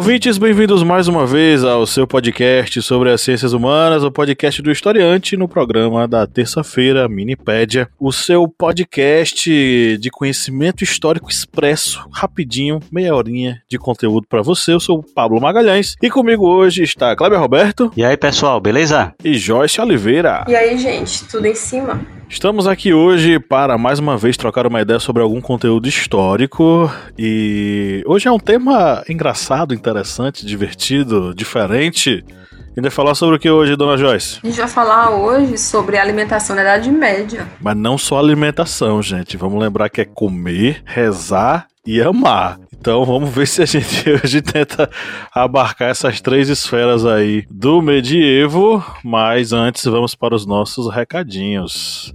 Ouvintes, bem-vindos mais uma vez ao seu podcast sobre as ciências humanas, o podcast do historiante no programa da terça-feira, Minipédia, o seu podcast de conhecimento histórico expresso, rapidinho, meia horinha de conteúdo para você. Eu sou o Pablo Magalhães e comigo hoje está Kleber Roberto. E aí, pessoal, beleza? E Joyce Oliveira. E aí, gente, tudo em cima? Estamos aqui hoje para mais uma vez trocar uma ideia sobre algum conteúdo histórico e hoje é um tema engraçado, interessante, divertido, diferente. A gente vai falar sobre o que hoje, dona Joyce? A gente vai falar hoje sobre alimentação na Idade Média. Mas não só alimentação, gente. Vamos lembrar que é comer, rezar e amar. Então vamos ver se a gente hoje tenta abarcar essas três esferas aí do medievo. Mas antes vamos para os nossos recadinhos.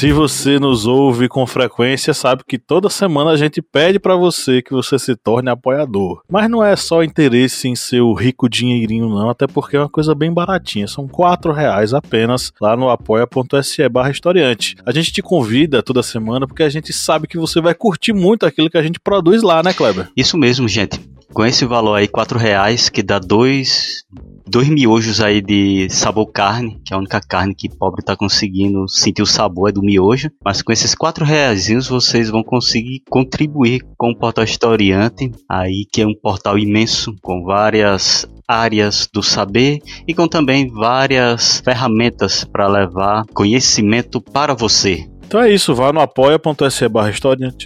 Se você nos ouve com frequência, sabe que toda semana a gente pede para você que você se torne apoiador. Mas não é só interesse em seu rico dinheirinho, não, até porque é uma coisa bem baratinha. São quatro reais apenas lá no apoia.se barra historiante. A gente te convida toda semana porque a gente sabe que você vai curtir muito aquilo que a gente produz lá, né, Kleber? Isso mesmo, gente. Com esse valor aí, quatro reais, que dá dois dois miojos aí de sabor carne, que é a única carne que pobre tá conseguindo sentir o sabor é do miojo. Mas com esses quatro reais vocês vão conseguir contribuir com o portal Historiante, aí que é um portal imenso com várias áreas do saber e com também várias ferramentas para levar conhecimento para você. Então é isso, vá no apoia.se barra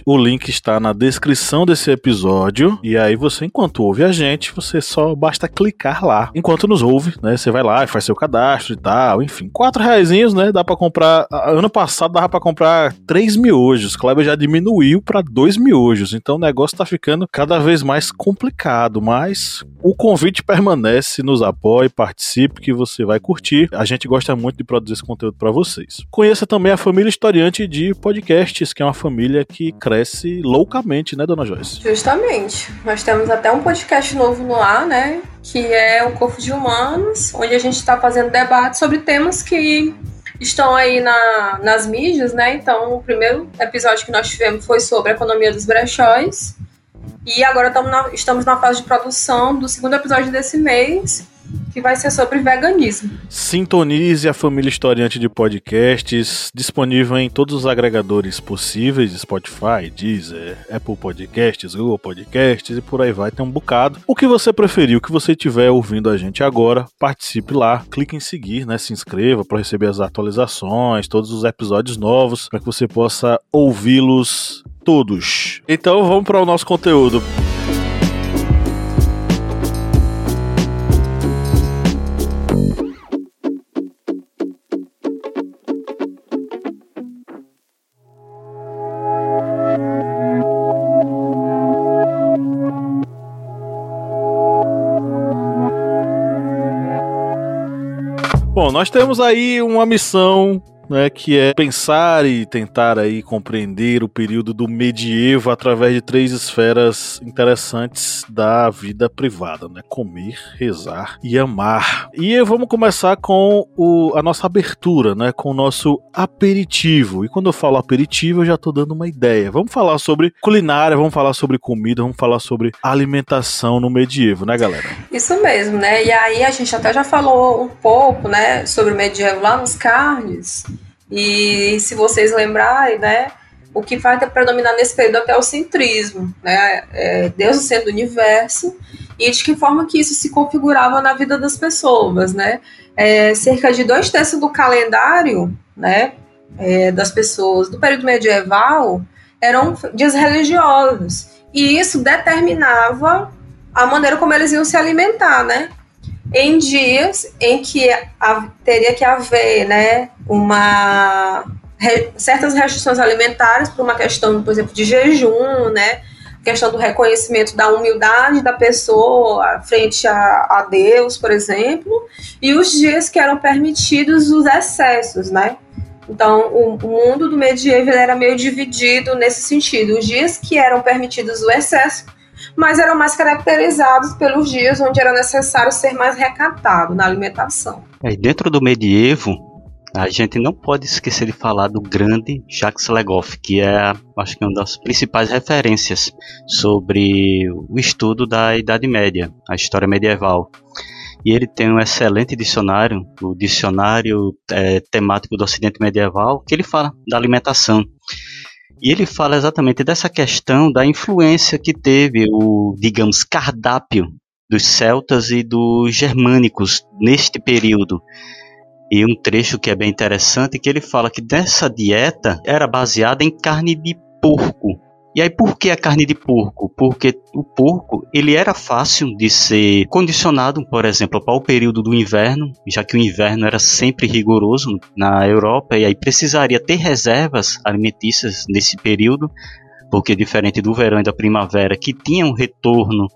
O link está na descrição desse episódio. E aí você, enquanto ouve a gente, você só basta clicar lá. Enquanto nos ouve, né? Você vai lá e faz seu cadastro e tal. Enfim, quatro reais, né? Dá para comprar. Ano passado dava para comprar três miojos. Kleber já diminuiu para dois miojos. Então o negócio tá ficando cada vez mais complicado. Mas o convite permanece, nos apoie, participe, que você vai curtir. A gente gosta muito de produzir esse conteúdo para vocês. Conheça também a família historiante de podcasts, que é uma família que cresce loucamente, né, dona Joyce? Justamente. Nós temos até um podcast novo no ar, né? Que é o Corpo de Humanos, onde a gente está fazendo debate sobre temas que estão aí na, nas mídias, né? Então, o primeiro episódio que nós tivemos foi sobre a economia dos brechóis. E agora na, estamos na fase de produção do segundo episódio desse mês, que vai ser sobre veganismo. Sintonize a família historiante de podcasts, disponível em todos os agregadores possíveis, Spotify, Deezer, Apple Podcasts, Google Podcasts e por aí vai, tem um bocado. O que você preferir, o que você estiver ouvindo a gente agora, participe lá, clique em seguir, né, se inscreva para receber as atualizações, todos os episódios novos, para que você possa ouvi-los todos. Então vamos para o nosso conteúdo. Nós temos aí uma missão né, que é pensar e tentar aí compreender o período do medievo através de três esferas interessantes da vida privada, né? Comer, rezar e amar. E vamos começar com o, a nossa abertura, né, com o nosso aperitivo. E quando eu falo aperitivo, eu já estou dando uma ideia. Vamos falar sobre culinária, vamos falar sobre comida, vamos falar sobre alimentação no medievo, né, galera? Isso mesmo, né? E aí a gente até já falou um pouco, né, sobre o medievo lá nos carnes. E se vocês lembrarem, né, o que vai predominar nesse período até o centrismo, né, é Deus no centro do universo, e de que forma que isso se configurava na vida das pessoas, né. É, cerca de dois terços do calendário, né, é, das pessoas do período medieval eram dias religiosos, e isso determinava a maneira como eles iam se alimentar, né, em dias em que teria que haver né, uma, re, certas restrições alimentares por uma questão, por exemplo, de jejum, né, questão do reconhecimento da humildade da pessoa frente a, a Deus, por exemplo, e os dias que eram permitidos os excessos, né? Então, o, mundo do medieval era meio dividido nesse sentido. Os dias que eram permitidos o excesso, mas eram mais caracterizados pelos dias onde era necessário ser mais recatado na alimentação. É, dentro do medievo, a gente não pode esquecer de falar do grande Jacques Legoff, que é, acho que é uma das principais referências sobre o estudo da Idade Média, a história medieval. E ele tem um excelente dicionário, o Dicionário é, Temático do Ocidente Medieval, que ele fala da alimentação. E ele fala exatamente dessa questão da influência que teve o, digamos, cardápio dos celtas e dos germânicos neste período. E um trecho que é bem interessante que ele fala que dessa dieta era baseada em carne de porco. E aí por que a carne de porco? Porque o porco ele era fácil de ser condicionado, por exemplo, para o período do inverno, já que o inverno era sempre rigoroso na Europa e aí precisaria ter reservas alimentícias nesse período, porque diferente do verão e da primavera que tinha um retorno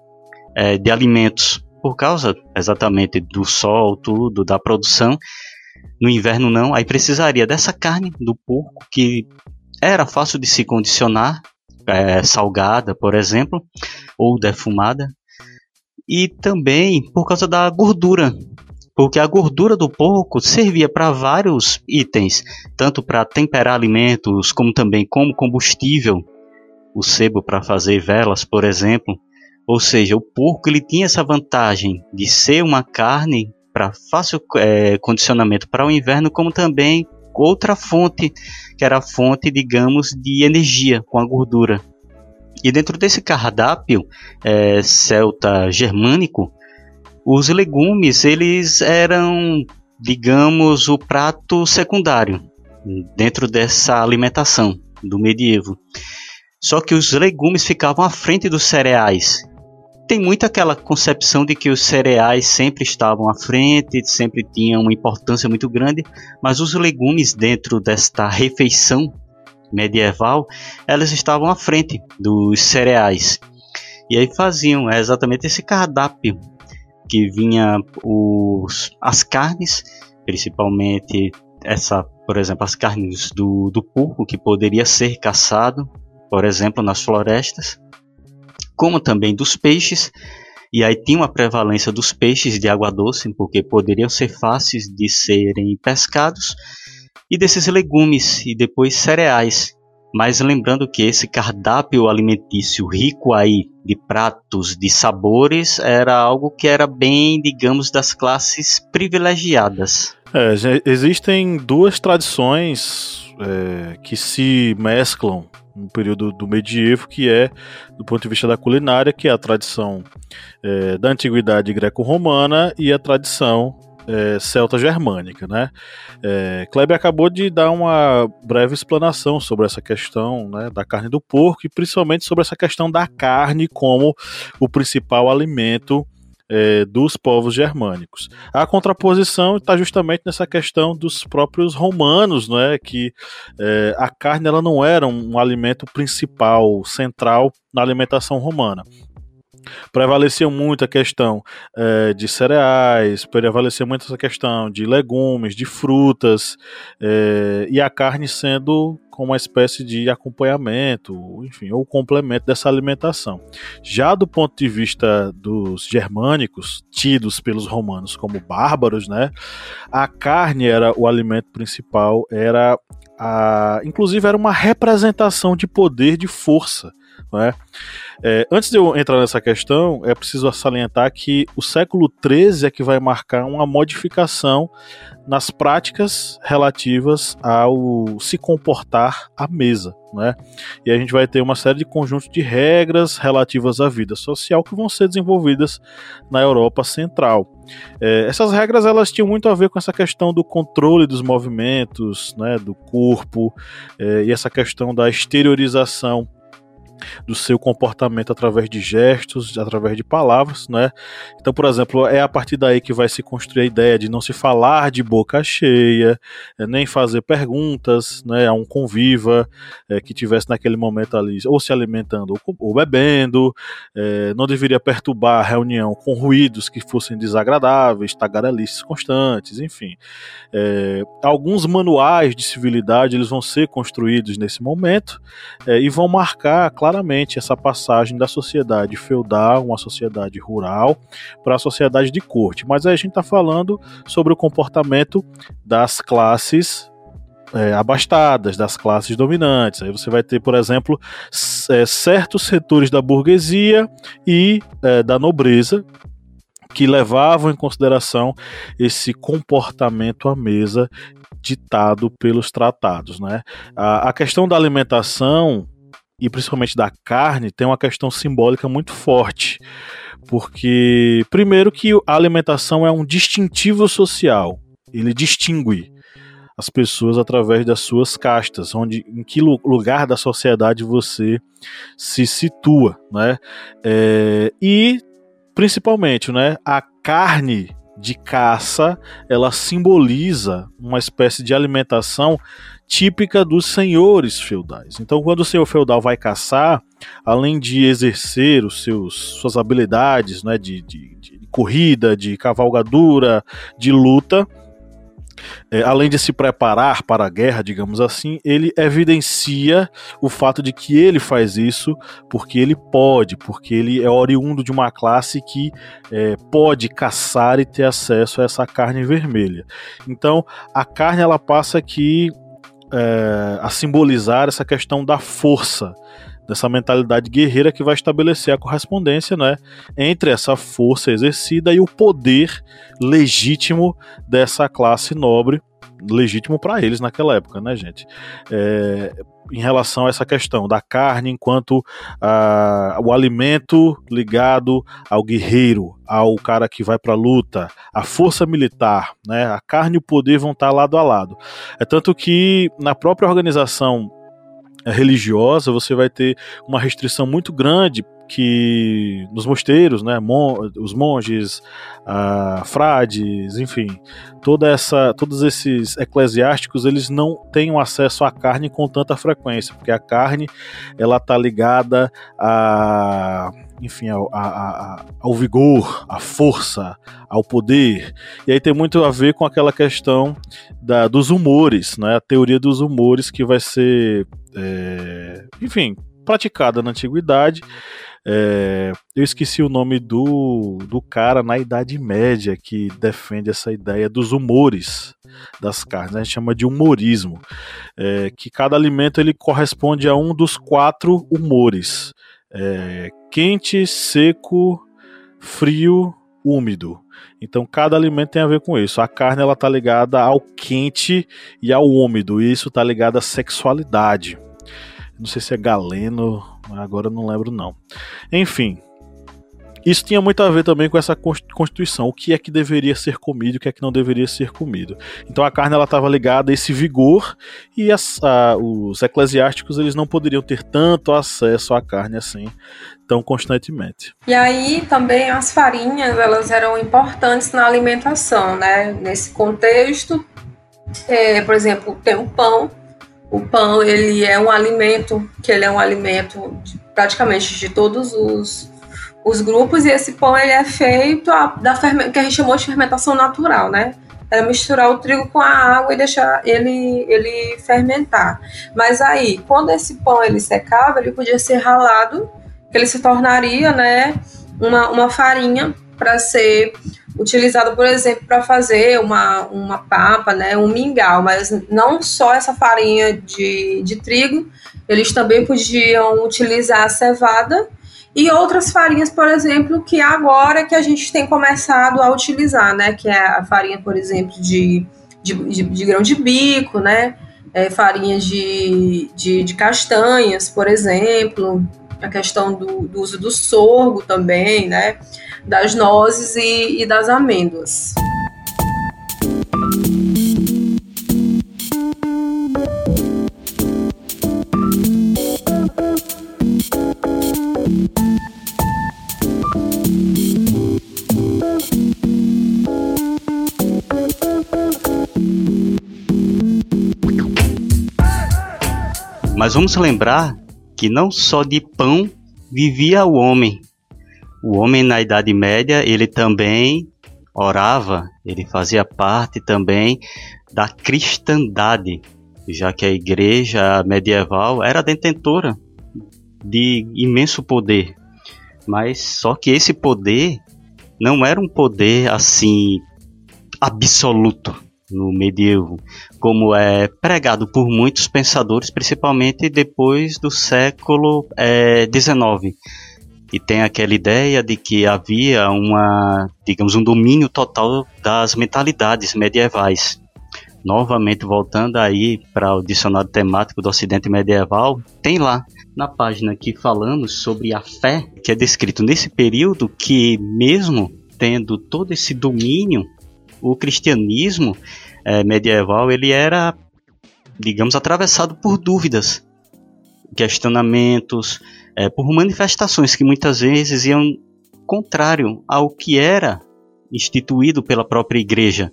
é, de alimentos por causa exatamente do sol, tudo, da produção, no inverno não, aí precisaria dessa carne do porco que era fácil de se condicionar é, salgada, por exemplo, ou defumada, e também por causa da gordura, porque a gordura do porco servia para vários itens, tanto para temperar alimentos, como também como combustível, o sebo para fazer velas, por exemplo. Ou seja, o porco ele tinha essa vantagem de ser uma carne para fácil é, condicionamento para o inverno, como também outra fonte, que era a fonte, digamos, de energia com a gordura. E dentro desse cardápio é, celta germânico, os legumes eles eram, digamos, o prato secundário dentro dessa alimentação do medievo. Só que os legumes ficavam à frente dos cereais tem muito aquela concepção de que os cereais sempre estavam à frente, sempre tinham uma importância muito grande, mas os legumes dentro desta refeição medieval, elas estavam à frente dos cereais. E aí faziam exatamente esse cardápio que vinha os, as carnes, principalmente essa, por exemplo, as carnes do, do porco que poderia ser caçado, por exemplo, nas florestas como também dos peixes. E aí tinha uma prevalência dos peixes de água doce, porque poderiam ser fáceis de serem pescados, e desses legumes e depois cereais. Mas lembrando que esse cardápio alimentício rico aí de pratos, de sabores, era algo que era bem, digamos, das classes privilegiadas. É, existem duas tradições é, que se mesclam no período do medievo, que é, do ponto de vista da culinária, que é a tradição é, da antiguidade greco-romana e a tradição é, celta-germânica, né? É, Kleber acabou de dar uma breve explanação sobre essa questão né, da carne do porco e principalmente sobre essa questão da carne como o principal alimento é, dos povos germânicos. A contraposição está justamente nessa questão dos próprios romanos, não é? que é, a carne ela não era um, um alimento principal, central na alimentação romana prevalecia muito a questão é, de cereais, prevalecia muito essa questão de legumes, de frutas, é, e a carne sendo como uma espécie de acompanhamento, enfim, ou complemento dessa alimentação. Já do ponto de vista dos germânicos, tidos pelos romanos como bárbaros, né, a carne era o alimento principal, era a, inclusive era uma representação de poder, de força, né? É, antes de eu entrar nessa questão, é preciso salientar que o século XIII é que vai marcar uma modificação nas práticas relativas ao se comportar à mesa. Né? E a gente vai ter uma série de conjuntos de regras relativas à vida social que vão ser desenvolvidas na Europa Central. É, essas regras elas tinham muito a ver com essa questão do controle dos movimentos, né, do corpo, é, e essa questão da exteriorização do seu comportamento através de gestos, através de palavras, né? Então, por exemplo, é a partir daí que vai se construir a ideia de não se falar de boca cheia, é, nem fazer perguntas, né, a um conviva é, que tivesse naquele momento ali ou se alimentando ou, ou bebendo, é, não deveria perturbar a reunião com ruídos que fossem desagradáveis, tagarelices constantes, enfim. É, alguns manuais de civilidade eles vão ser construídos nesse momento é, e vão marcar claramente essa passagem da sociedade feudal, uma sociedade rural, para a sociedade de corte. Mas aí a gente está falando sobre o comportamento das classes é, abastadas, das classes dominantes. Aí você vai ter, por exemplo, é, certos setores da burguesia e é, da nobreza que levavam em consideração esse comportamento à mesa ditado pelos tratados. Né? A, a questão da alimentação e principalmente da carne tem uma questão simbólica muito forte, porque primeiro que a alimentação é um distintivo social, ele distingue as pessoas através das suas castas, onde em que lugar da sociedade você se situa, né? É, e principalmente, né, a carne de caça, ela simboliza uma espécie de alimentação típica dos senhores feudais. Então, quando o senhor feudal vai caçar, além de exercer os seus, suas habilidades né, de, de, de corrida, de cavalgadura, de luta, é, além de se preparar para a guerra, digamos assim, ele evidencia o fato de que ele faz isso porque ele pode, porque ele é oriundo de uma classe que é, pode caçar e ter acesso a essa carne vermelha. Então, a carne ela passa aqui é, a simbolizar essa questão da força dessa mentalidade guerreira que vai estabelecer a correspondência né, entre essa força exercida e o poder legítimo dessa classe nobre, legítimo para eles naquela época, né, gente? É, em relação a essa questão da carne enquanto o alimento ligado ao guerreiro, ao cara que vai para a luta, a força militar, né? A carne e o poder vão estar lado a lado. É tanto que na própria organização religiosa, você vai ter uma restrição muito grande que nos mosteiros, né, mon os monges, frades, enfim, toda essa, todos esses eclesiásticos, eles não têm acesso à carne com tanta frequência, porque a carne ela está ligada a enfim, ao, a, a, ao vigor, à força, ao poder. E aí tem muito a ver com aquela questão da, dos humores, né? A teoria dos humores que vai ser, é, enfim, praticada na antiguidade. É, eu esqueci o nome do, do cara na Idade Média que defende essa ideia dos humores das carnes. A gente chama de humorismo, é, que cada alimento ele corresponde a um dos quatro humores: é, quente, seco, frio, úmido. Então cada alimento tem a ver com isso. A carne ela tá ligada ao quente e ao úmido, e isso tá ligado à sexualidade. Não sei se é galeno, agora não lembro não. Enfim, isso tinha muito a ver também com essa constituição, o que é que deveria ser comido, o que é que não deveria ser comido. Então a carne ela estava ligada a esse vigor e as, a, os eclesiásticos eles não poderiam ter tanto acesso à carne assim tão constantemente. E aí também as farinhas elas eram importantes na alimentação, né? Nesse contexto, é, por exemplo, tem o pão. O pão ele é um alimento que ele é um alimento de, praticamente de todos os os grupos e esse pão ele é feito a, da que a gente chamou de fermentação natural, né? Era misturar o trigo com a água e deixar ele, ele fermentar. Mas aí, quando esse pão ele secava, ele podia ser ralado, ele se tornaria, né, uma, uma farinha para ser utilizado, por exemplo, para fazer uma, uma papa, né, um mingau, mas não só essa farinha de, de trigo, eles também podiam utilizar a cevada e outras farinhas, por exemplo, que agora que a gente tem começado a utilizar, né? Que é a farinha, por exemplo, de, de, de, de grão de bico, né? É, farinha de, de, de, castanhas, por exemplo, a questão do, do uso do sorgo também, né? Das nozes e, e das amêndoas. Mas vamos lembrar que não só de pão vivia o homem. O homem na Idade Média, ele também orava, ele fazia parte também da cristandade, já que a igreja medieval era detentora de imenso poder. Mas só que esse poder não era um poder assim absoluto no medievo, como é pregado por muitos pensadores, principalmente depois do século XIX. É, e tem aquela ideia de que havia uma, digamos, um domínio total das mentalidades medievais. Novamente voltando aí para o dicionário temático do Ocidente medieval, tem lá na página que falamos sobre a fé, que é descrito nesse período que mesmo tendo todo esse domínio o cristianismo é, medieval ele era, digamos, atravessado por dúvidas, questionamentos, é, por manifestações que muitas vezes iam contrário ao que era instituído pela própria igreja.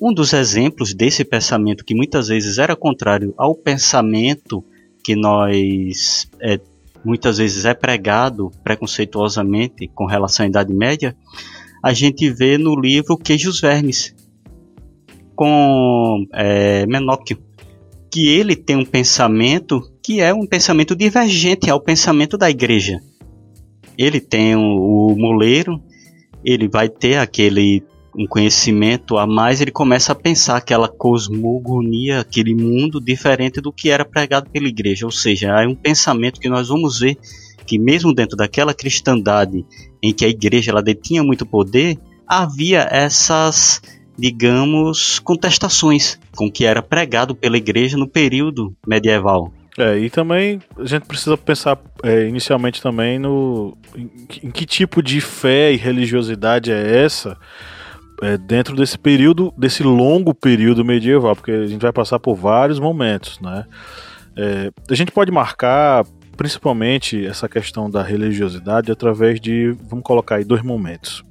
Um dos exemplos desse pensamento que muitas vezes era contrário ao pensamento que nós é, muitas vezes é pregado preconceituosamente com relação à Idade Média a gente vê no livro Queijos Vermes, com é, Menóquio, que ele tem um pensamento que é um pensamento divergente ao pensamento da igreja. Ele tem o, o moleiro, ele vai ter aquele um conhecimento a mais, ele começa a pensar aquela cosmogonia, aquele mundo diferente do que era pregado pela igreja. Ou seja, é um pensamento que nós vamos ver que mesmo dentro daquela cristandade em que a igreja ela detinha muito poder, havia essas, digamos, contestações com o que era pregado pela igreja no período medieval. É, e também a gente precisa pensar é, inicialmente também no em, em, que tipo de fé e religiosidade é essa é, dentro desse período, desse longo período medieval, porque a gente vai passar por vários momentos, né? É, a gente pode marcar principalmente essa questão da religiosidade através de, vamos colocar aí, dois momentos.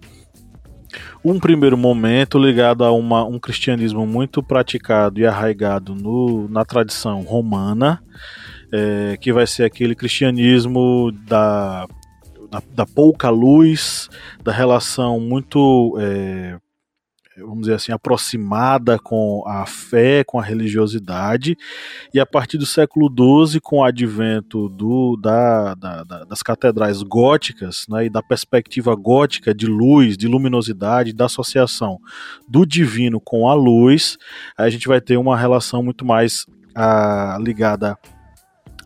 Um primeiro momento ligado a uma, um cristianismo muito praticado e arraigado no, na tradição romana, é, que vai ser aquele cristianismo da, da, da pouca luz, da relação muito é, vamos dizer assim, aproximada com a fé, com a religiosidade, e a partir do século XII, com o advento do, da, da, da, das catedrais góticas, né, e da perspectiva gótica de luz, de luminosidade, da associação do divino com a luz, a gente vai ter uma relação muito mais ah, ligada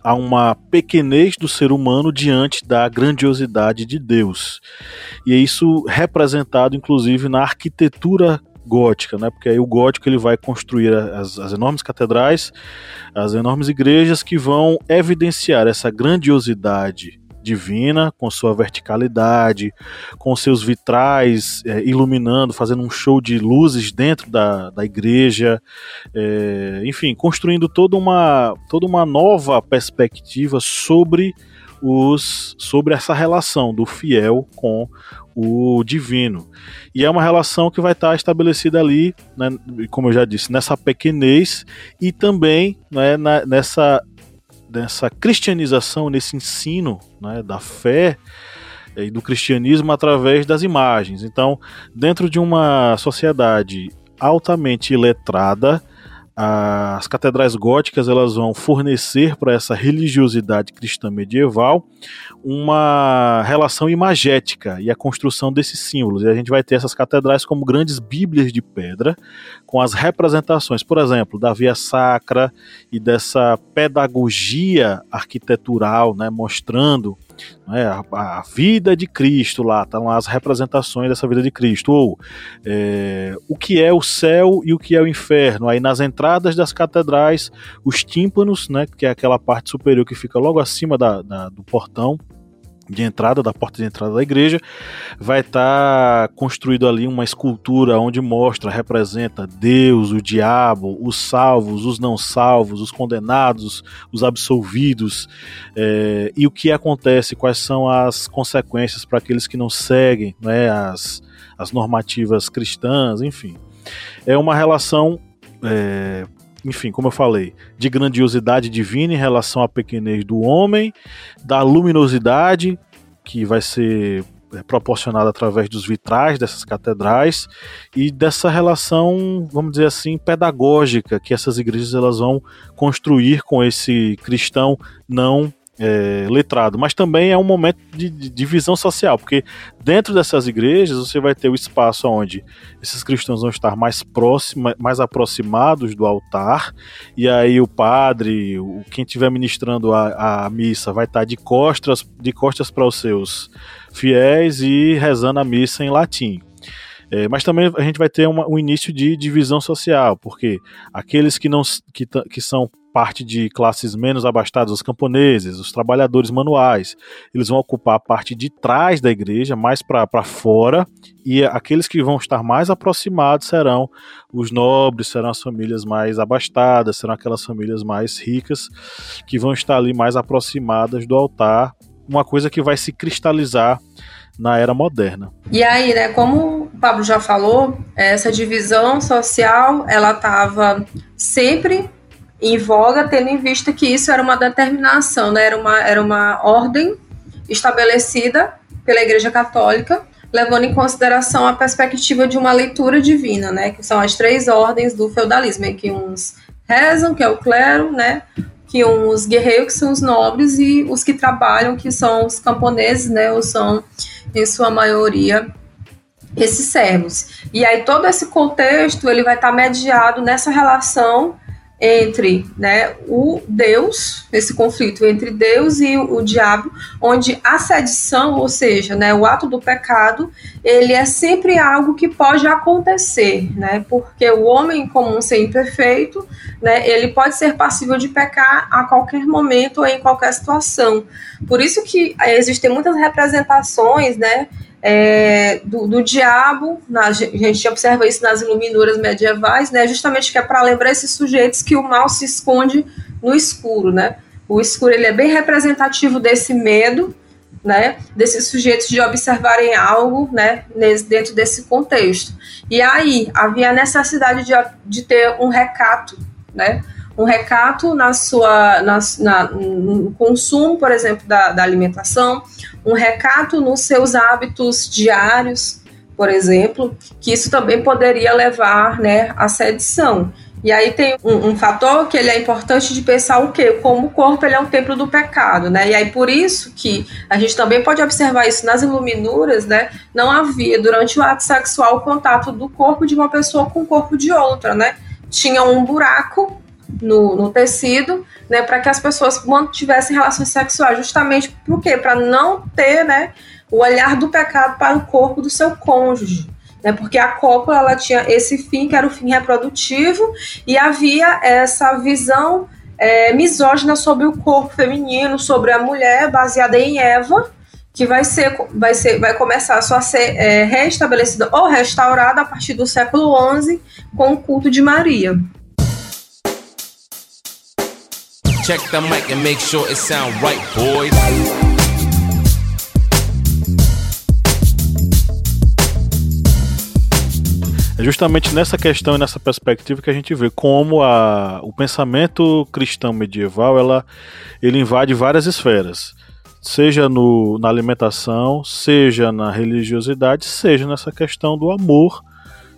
a uma pequenez do ser humano diante da grandiosidade de Deus. E é isso representado inclusive na arquitetura gótica, né? Porque aí o gótico ele vai construir as, as, enormes catedrais, as enormes igrejas que vão evidenciar essa grandiosidade divina, com sua verticalidade, com seus vitrais é, iluminando, fazendo um show de luzes dentro da, da igreja, é, enfim, construindo toda uma, toda uma nova perspectiva sobre os sobre essa relação do fiel com o divino. E é uma relação que vai estar estabelecida ali, né, como eu já disse, nessa pequenez e também né, na, nessa dessa cristianização, nesse ensino né, da fé e do cristianismo através das imagens. Então, dentro de uma sociedade altamente iletrada, as catedrais góticas elas vão fornecer para essa religiosidade cristã medieval uma relação imagética e a construção desses símbolos. E a gente vai ter essas catedrais como grandes bíblias de pedra, com as representações, por exemplo, da via sacra e dessa pedagogia arquitetural, né, mostrando né, a, a, vida de Cristo lá, estão lá as representações dessa vida de Cristo, ou é, o que é o céu e o que é o inferno. Aí nas entradas das catedrais, os tímpanos, né, que é aquela parte superior que fica logo acima da, da do portão, de entrada, da porta de entrada da igreja, vai estar tá construído ali uma escultura onde mostra, representa Deus, o diabo, os salvos, os não salvos, os condenados, os absolvidos, é, e o que acontece, quais são as consequências para aqueles que não seguem né, as, as normativas cristãs, enfim. É uma relação é, enfim, como eu falei, de grandiosidade divina em relação à pequenez do homem, da luminosidade que vai ser é, proporcionada através dos vitrais dessas catedrais e dessa relação, vamos dizer assim, pedagógica que essas igrejas elas vão construir com esse cristão não é, letrado, mas também é um momento de, divisão social, porque dentro dessas igrejas você vai ter o espaço onde esses cristãos vão estar mais próximos, mais aproximados do altar, e aí o padre, o, quem estiver ministrando a, a missa, vai estar de costas, de costas para os seus fiéis e rezando a missa em latim. É, mas também a gente vai ter uma, um início de divisão social, porque aqueles que não que, que são parte de classes menos abastadas, os camponeses, os trabalhadores manuais. Eles vão ocupar a parte de trás da igreja, mais para fora, e aqueles que vão estar mais aproximados serão os nobres, serão as famílias mais abastadas, serão aquelas famílias mais ricas que vão estar ali mais aproximadas do altar, uma coisa que vai se cristalizar na era moderna. E aí, né, como o Pablo já falou, essa divisão social, ela estava sempre em voga, tendo em vista que isso era uma determinação, né? era, uma, era uma ordem estabelecida pela Igreja Católica, levando em consideração a perspectiva de uma leitura divina, né? que são as três ordens do feudalismo, em que uns rezam, que é o clero, né? que uns guerreiros, que são os nobres, e os que trabalham, que são os camponeses, né? ou são, em sua maioria, esses servos. E aí todo esse contexto ele vai estar mediado nessa relação entre né, o Deus, esse conflito entre Deus e o, o, diabo, onde a sedição, ou seja, né, o ato do pecado, ele é sempre algo que pode acontecer, né, porque o homem como um ser imperfeito, né, ele pode ser passível de pecar a qualquer momento ou em qualquer situação. Por isso que existem muitas representações, né, é, do, do, diabo, na, a gente observa isso nas iluminuras medievais, né, justamente que é para lembrar esses sujeitos que o mal se esconde no escuro, né? O escuro ele é bem representativo desse medo, né, desses sujeitos de observarem algo, né, dentro desse contexto. E aí havia a necessidade de, de ter um recato, né, um recato na sua, na, na, no consumo, por exemplo, da, da alimentação, um recato nos seus hábitos diários, por exemplo, que isso também poderia levar né, à sedição. E aí tem um, um, fator que ele é importante de pensar o quê? Como o corpo ele é um templo do pecado, né? E aí por isso que a gente também pode observar isso nas iluminuras, né? Não havia durante o ato sexual o contato do corpo de uma pessoa com o corpo de outra, né? Tinha um buraco no, no tecido, né, para que as pessoas mantivessem relações sexuais, justamente por quê? Para não ter, né, o olhar do pecado para o corpo do seu cônjuge. Né, porque a cópula ela tinha esse fim, que era o fim reprodutivo, e havia essa visão é, misógina sobre o corpo feminino, sobre a mulher, baseada em Eva, que vai ser, vai ser, vai começar só a ser é, reestabelecida ou restaurada a partir do século XI com o culto de Maria. Check the mic and make sure it sound right, boys. É justamente nessa questão e nessa perspectiva que a gente vê como a, o pensamento cristão medieval ela, ele invade várias esferas, seja no, na alimentação, seja na religiosidade, seja nessa questão do amor,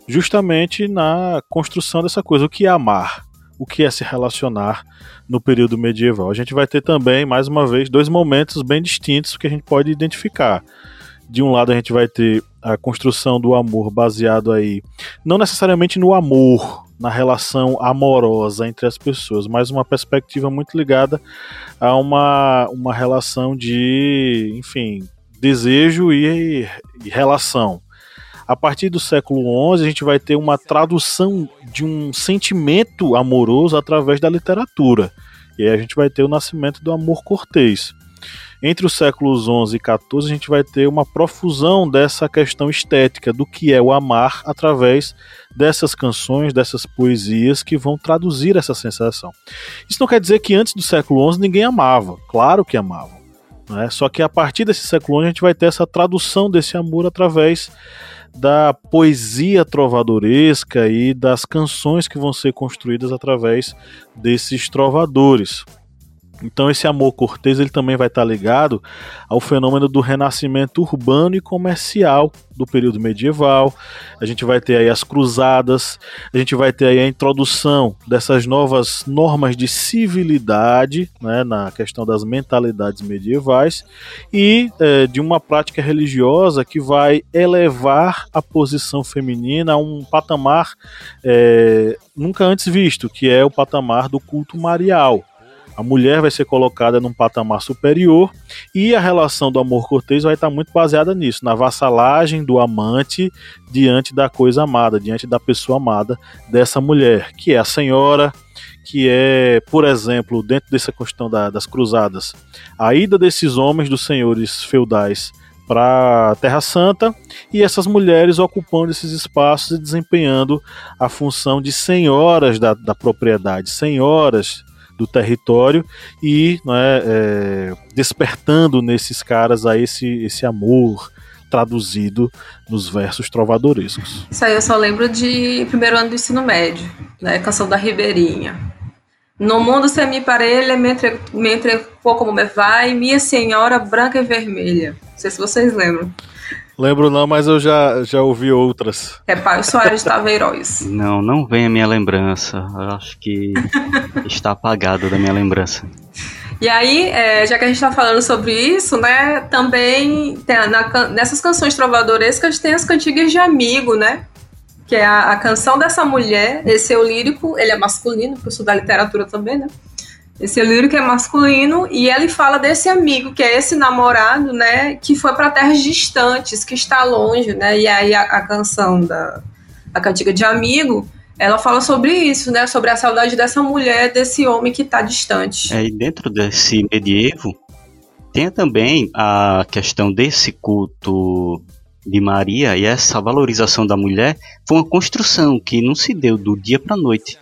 justamente na construção dessa coisa. O que é amar? O que é se relacionar? no período medieval. A gente vai ter também, mais uma vez, dois momentos bem distintos que a gente pode identificar. De um lado, a gente vai ter a construção do amor baseado aí, não necessariamente no amor, na relação amorosa entre as pessoas, mas uma perspectiva muito ligada a uma, uma relação de, enfim, desejo e, e relação. A partir do século XI, a gente vai ter uma tradução de um sentimento amoroso através da literatura. E aí a gente vai ter o nascimento do amor cortês. Entre os séculos XI e XIV, a gente vai ter uma profusão dessa questão estética do que é o amar através dessas canções, dessas poesias que vão traduzir essa sensação. Isso não quer dizer que antes do século XI ninguém amava, claro que amavam. Né? Só que a partir desse século XI a gente vai ter essa tradução desse amor através da poesia trovadoresca e das canções que vão ser construídas através desses trovadores. Então esse amor cortês ele também vai estar ligado ao fenômeno do renascimento urbano e comercial do período medieval. A gente vai ter aí as cruzadas, a gente vai ter aí a introdução dessas novas normas de civilidade, né, na questão das mentalidades medievais e é, de uma prática religiosa que vai elevar a posição feminina a um patamar é, nunca antes visto, que é o patamar do culto marial. A mulher vai ser colocada num patamar superior e a relação do amor cortês vai estar muito baseada nisso, na vassalagem do amante diante da coisa amada, diante da pessoa amada dessa mulher, que é a senhora, que é, por exemplo, dentro dessa questão da, das cruzadas, a ida desses homens dos senhores feudais para a Terra Santa e essas mulheres ocupando esses espaços e desempenhando a função de senhoras da, da propriedade, senhoras do território e é, é, despertando nesses caras a esse, esse amor traduzido nos versos trovadorescos. Isso aí eu só lembro de primeiro ano do ensino médio, né? Canção da Ribeirinha. No mundo semi-parelha, mentre, mentre pouco me vai, minha senhora branca e vermelha. Não sei se vocês lembram. Lembro não, mas eu já, já ouvi outras. É Pai Soares Taveiroz. Não, não vem a minha lembrança. Eu acho que está apagado da minha lembrança. E aí, é, já que a gente está falando sobre isso, né, também tem, na, nessas canções trovadorescas tem as cantigas de amigo, né? Que é a, a canção dessa mulher, esse é o lírico, ele é masculino, porque eu sou da literatura também, né? Esse lírico é masculino e ele fala desse amigo, que é esse namorado, né, que foi para terras distantes, que está longe, né? E aí a, a canção da a cantiga de amigo, ela fala sobre isso, né? Sobre a saudade dessa mulher, desse homem que está distante. É, e dentro desse medievo tem também a questão desse culto de Maria e essa valorização da mulher foi uma construção que não se deu do dia para a noite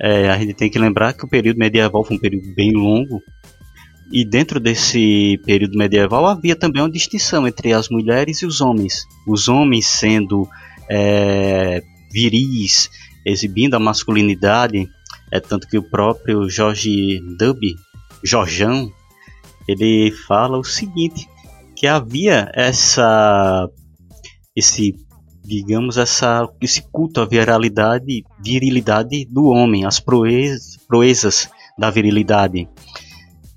é, a gente tem que lembrar que o período medieval foi um período bem longo. E dentro desse período medieval havia também uma distinção entre as mulheres e os homens. Os homens sendo é, viris, exibindo a masculinidade, é tanto que o próprio Jorge Dub, Jorjão, ele fala o seguinte, que havia essa esse digamos, essa, esse culto à viralidade, virilidade do homem, as proezas, proezas da virilidade.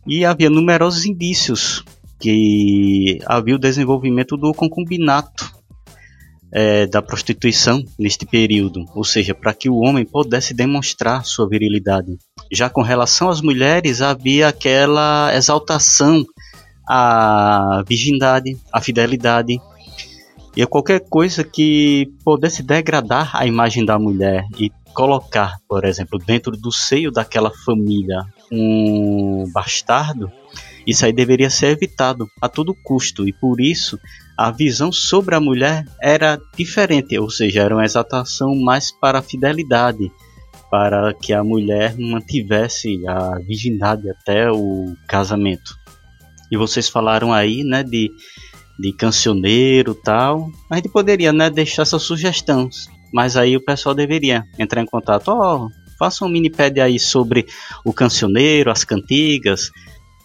E havia numerosos indícios que havia o desenvolvimento do concubinato é, da prostituição neste período, ou seja, para que o homem pudesse demonstrar sua virilidade. Já com relação às mulheres, havia aquela exaltação à virgindade, à fidelidade, e qualquer coisa que pudesse degradar a imagem da mulher e colocar, por exemplo, dentro do seio daquela família um bastardo, isso aí deveria ser evitado a todo custo e por isso a visão sobre a mulher era diferente, ou seja, era uma exaltação mais para a fidelidade, para que a mulher mantivesse a virgindade até o casamento. E vocês falaram aí, né, de de cancioneiro tal. A gente poderia, né, deixar essas sugestões. Mas aí o pessoal deveria entrar em contato. Ó, oh, faça um mini pad aí sobre o cancioneiro, as cantigas,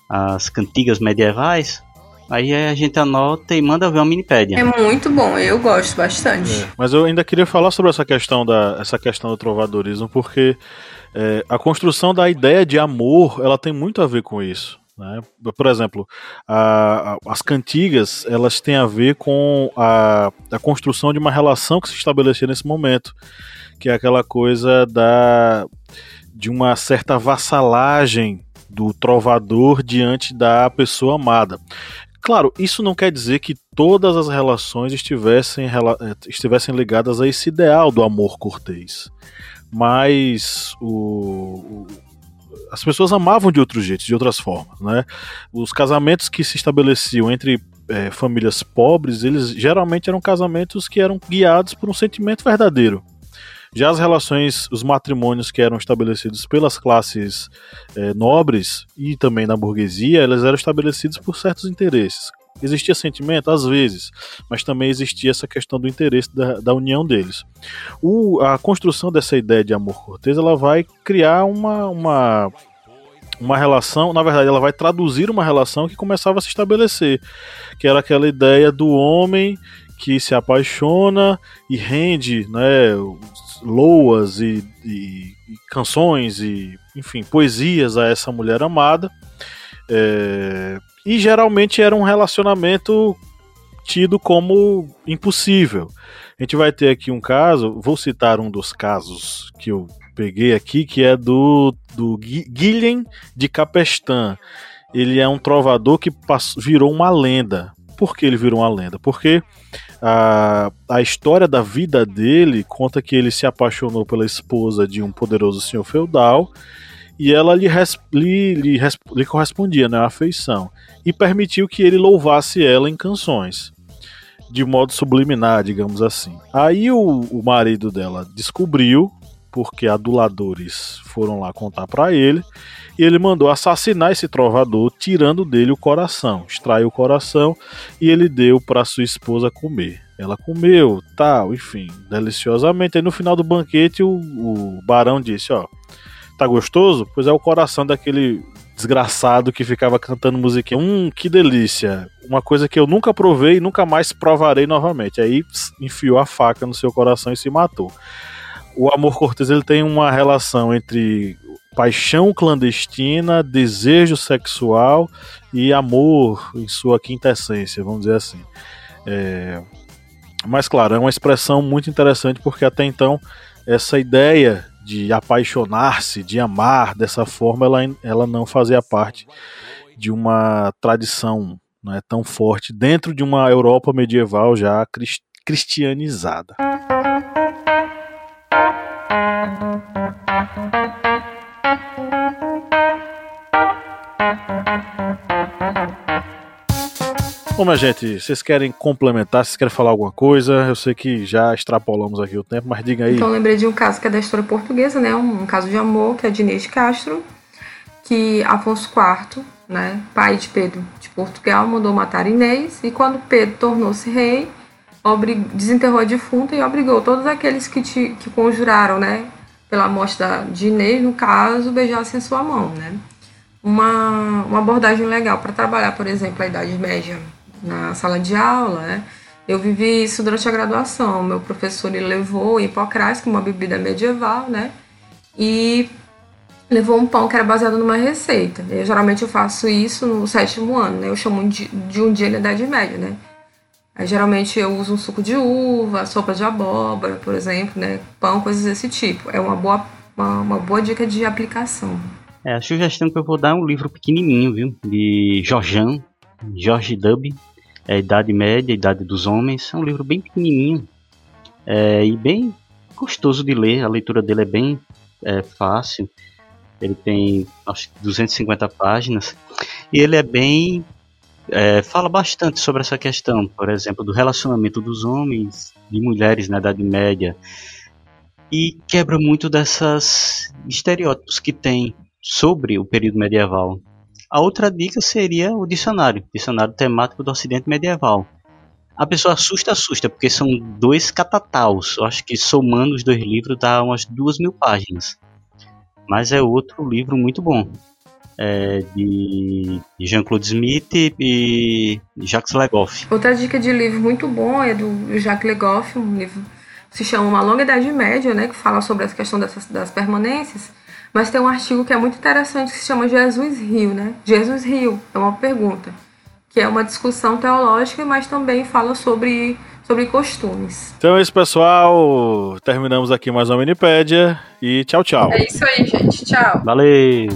as cantigas medievais. Aí a gente anota e manda ver uma minipédia. É muito bom, eu gosto bastante. É, mas eu ainda queria falar sobre essa questão, da, essa questão do trovadorismo, porque é, a construção da ideia de amor ela tem muito a ver com isso. Né? Por exemplo, a, a, as cantigas elas têm a ver com a, a construção de uma relação que se estabelecia nesse momento, que é aquela coisa da de uma certa vassalagem do trovador diante da pessoa amada. Claro, isso não quer dizer que todas as relações estivessem, estivessem ligadas a esse ideal do amor cortês. Mas o, as pessoas amavam de outros jeitos, de outras formas, né? Os casamentos que se estabeleciam entre é, famílias pobres, eles geralmente eram casamentos que eram guiados por um sentimento verdadeiro. Já as relações, os matrimônios que eram estabelecidos pelas classes é, nobres e também na burguesia, eles eram estabelecidos por certos interesses. Existia sentimento? Às vezes, mas também existia essa questão do interesse da, da união deles. O, a construção dessa ideia de amor cortês ela vai criar uma, uma, uma relação, na verdade, ela vai traduzir uma relação que começava a se estabelecer, que era aquela ideia do homem que se apaixona e rende né, loas e, e, e canções e, enfim, poesias a essa mulher amada. É, e geralmente era um relacionamento tido como impossível. A gente vai ter aqui um caso, vou citar um dos casos que eu peguei aqui, que é do, do Guilhem de Capestan. Ele é um trovador que passou, virou uma lenda. Por que ele virou uma lenda? Porque a, a história da vida dele conta que ele se apaixonou pela esposa de um poderoso senhor feudal e ela lhe, lhe, lhe, lhe correspondia, né, a afeição, e permitiu que ele louvasse ela em canções, de modo subliminar, digamos assim. Aí o, o marido dela descobriu, porque aduladores foram lá contar para ele, e ele mandou assassinar esse trovador, tirando dele o coração, extraiu o coração e ele deu para sua esposa comer. Ela comeu, tal, enfim, deliciosamente. Aí no final do banquete o, o barão disse, ó, tá gostoso? Pois é o coração daquele desgraçado que ficava cantando musiquinha. Hum, que delícia. Uma coisa que eu nunca provei e nunca mais provarei novamente. Aí enfiou a faca no seu coração e se matou. O amor cortês ele tem uma relação entre paixão clandestina, desejo sexual e amor em sua quintessência, vamos dizer assim. É... Mas claro, é uma expressão muito interessante porque até então essa ideia de apaixonar-se, de amar dessa forma, ela, ela não fazia parte de uma tradição né, tão forte dentro de uma Europa medieval já cristianizada. Bom, minha gente, vocês querem complementar? Vocês querem falar alguma coisa? Eu sei que já extrapolamos aqui o tempo, mas diga aí. Então, lembrei de um caso que é da história portuguesa, né? Um, um caso de amor, que é de Inês de Castro, que Afonso IV, né, pai de Pedro de Portugal, mandou matar Inês, e quando Pedro tornou-se rei, desenterrou a defunta e obrigou todos aqueles que, te, que conjuraram, né, pela morte da, de Inês, no caso, beijassem a sua mão, né? Uma, uma abordagem legal para trabalhar, por exemplo, a Idade Média na sala de aula, né? Eu vivi isso durante a graduação. Meu professor ele levou hipocrates, que é uma bebida medieval, né? E levou um pão que era baseado numa receita. Eu, geralmente eu faço isso no sétimo ano, né? Eu chamo de, de um dia na Idade Média, né? Aí, geralmente eu uso um suco de uva, sopa de abóbora, por exemplo, né? Pão, coisas desse tipo. É uma boa, uma, uma boa dica de aplicação. É, a sugestão que eu vou dar é um livro pequenininho, viu? De Jorjan, George Dub, é, Idade Média, Idade dos Homens. É um livro bem pequenininho é, e bem gostoso de ler. A leitura dele é bem é, fácil. Ele tem acho 250 páginas e ele é bem é, fala bastante sobre essa questão, por exemplo, do relacionamento dos homens e mulheres na Idade Média e quebra muito dessas estereótipos que tem sobre o período medieval. A outra dica seria o dicionário, dicionário temático do Ocidente Medieval. A pessoa assusta, assusta, porque são dois catataus. Eu acho que somando os dois livros dá umas duas mil páginas. Mas é outro livro muito bom. É de Jean-Claude Smith e Jacques Legoff. Outra dica de livro muito bom é do Jacques Legoff, um livro que se chama Uma Longa Idade Média, né, que fala sobre a questão dessas, das permanências. Mas tem um artigo que é muito interessante que se chama Jesus Rio, né? Jesus Rio é uma pergunta, que é uma discussão teológica, mas também fala sobre, sobre costumes. Então é isso, pessoal. Terminamos aqui mais uma Minipédia e tchau, tchau. É isso aí, gente. Tchau. Valeu!